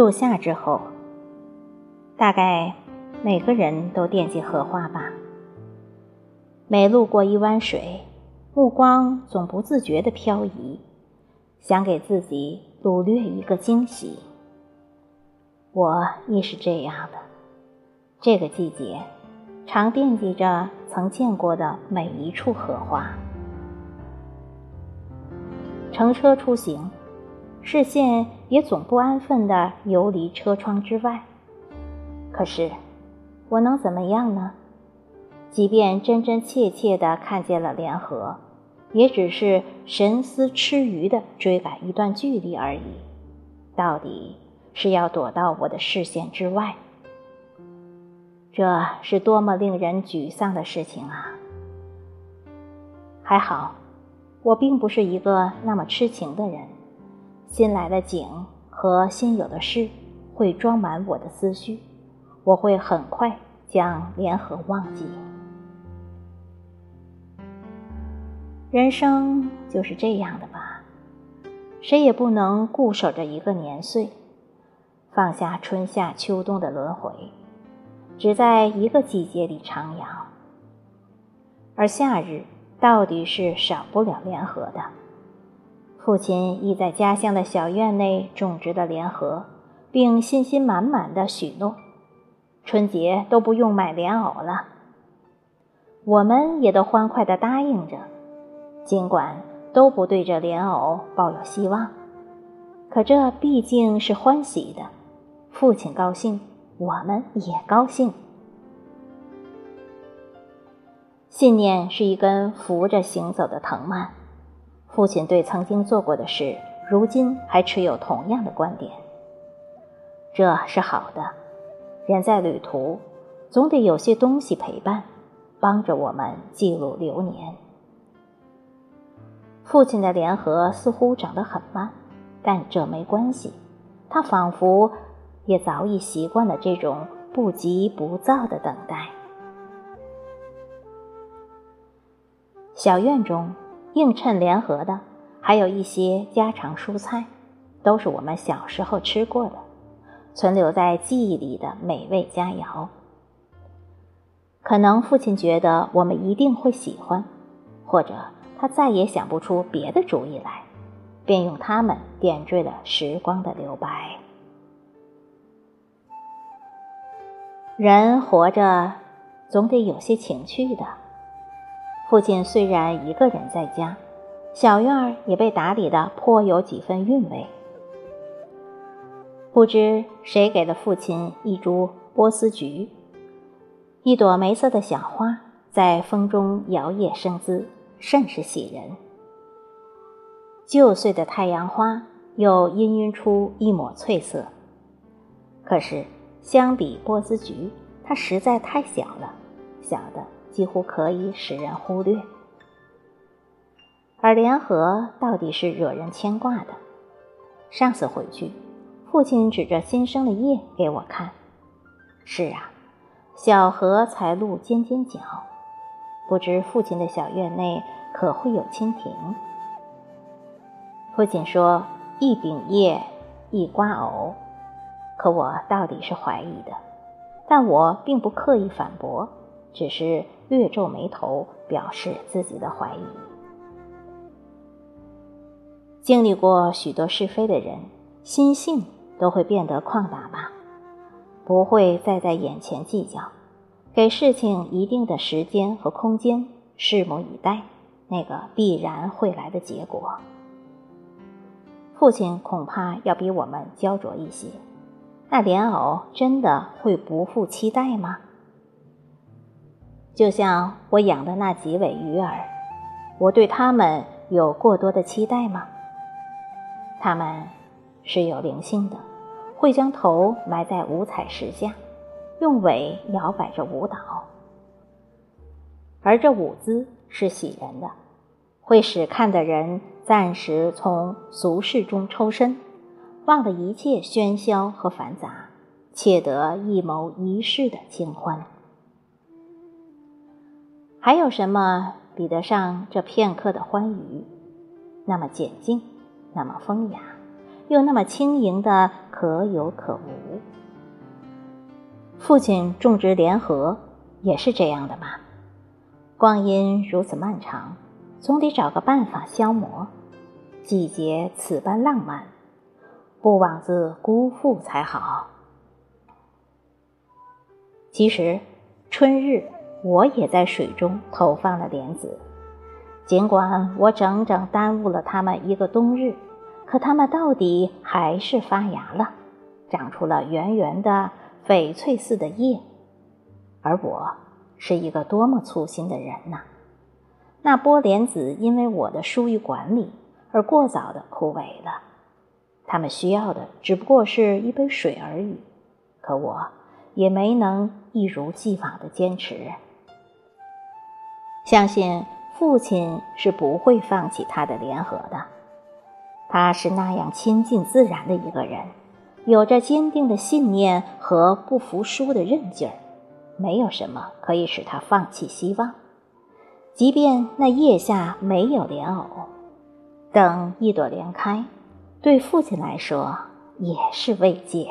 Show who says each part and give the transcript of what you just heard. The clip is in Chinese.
Speaker 1: 入夏之后，大概每个人都惦记荷花吧。每路过一湾水，目光总不自觉地漂移，想给自己掳掠一个惊喜。我亦是这样的。这个季节，常惦记着曾见过的每一处荷花。乘车出行，视线也总不安分地游离车窗之外。可是，我能怎么样呢？即便真真切切地看见了联合，也只是神思痴愚地追赶一段距离而已。到底是要躲到我的视线之外，这是多么令人沮丧的事情啊！还好，我并不是一个那么痴情的人。新来的景和新有的事会装满我的思绪，我会很快将莲河忘记。人生就是这样的吧，谁也不能固守着一个年岁，放下春夏秋冬的轮回，只在一个季节里徜徉。而夏日到底是少不了莲荷的。父亲已在家乡的小院内种植了莲荷，并信心满满的许诺，春节都不用买莲藕了。我们也都欢快地答应着。尽管都不对这莲藕抱有希望，可这毕竟是欢喜的。父亲高兴，我们也高兴。信念是一根扶着行走的藤蔓。父亲对曾经做过的事，如今还持有同样的观点。这是好的。人在旅途，总得有些东西陪伴，帮着我们记录流年。父亲的莲荷似乎长得很慢，但这没关系，他仿佛也早已习惯了这种不急不躁的等待。小院中映衬联合的，还有一些家常蔬菜，都是我们小时候吃过的，存留在记忆里的美味佳肴。可能父亲觉得我们一定会喜欢，或者。他再也想不出别的主意来，便用它们点缀了时光的留白。人活着，总得有些情趣的。父亲虽然一个人在家，小院儿也被打理的颇有几分韵味。不知谁给了父亲一株波斯菊，一朵梅色的小花，在风中摇曳生姿。甚是喜人。旧岁的太阳花又氤氲出一抹翠色，可是相比波斯菊，它实在太小了，小的几乎可以使人忽略。而莲荷到底是惹人牵挂的。上次回去，父亲指着新生的叶给我看：“是啊，小荷才露尖尖角。”不知父亲的小院内可会有蜻蜓？父亲说：“一柄叶，一瓜藕。”可我到底是怀疑的，但我并不刻意反驳，只是略皱眉头，表示自己的怀疑。经历过许多是非的人，心性都会变得旷达吧，不会再在眼前计较。给事情一定的时间和空间，拭目以待那个必然会来的结果。父亲恐怕要比我们焦灼一些。那莲藕真的会不负期待吗？就像我养的那几尾鱼儿，我对它们有过多的期待吗？它们是有灵性的，会将头埋在五彩石下。用尾摇摆着舞蹈，而这舞姿是喜人的，会使看的人暂时从俗世中抽身，忘了一切喧嚣和繁杂，窃得一谋一世的清欢。还有什么比得上这片刻的欢愉？那么简静，那么风雅，又那么轻盈的可有可无。父亲种植莲荷也是这样的吗？光阴如此漫长，总得找个办法消磨。季节此般浪漫，不枉自辜负才好。其实，春日我也在水中投放了莲子，尽管我整整耽误了它们一个冬日。可它们到底还是发芽了，长出了圆圆的翡翠似的叶，而我是一个多么粗心的人呐！那波莲子因为我的疏于管理而过早的枯萎了，它们需要的只不过是一杯水而已，可我也没能一如既往的坚持。相信父亲是不会放弃他的联合的。他是那样亲近自然的一个人，有着坚定的信念和不服输的韧劲儿，没有什么可以使他放弃希望。即便那叶下没有莲藕，等一朵莲开，对父亲来说也是慰藉。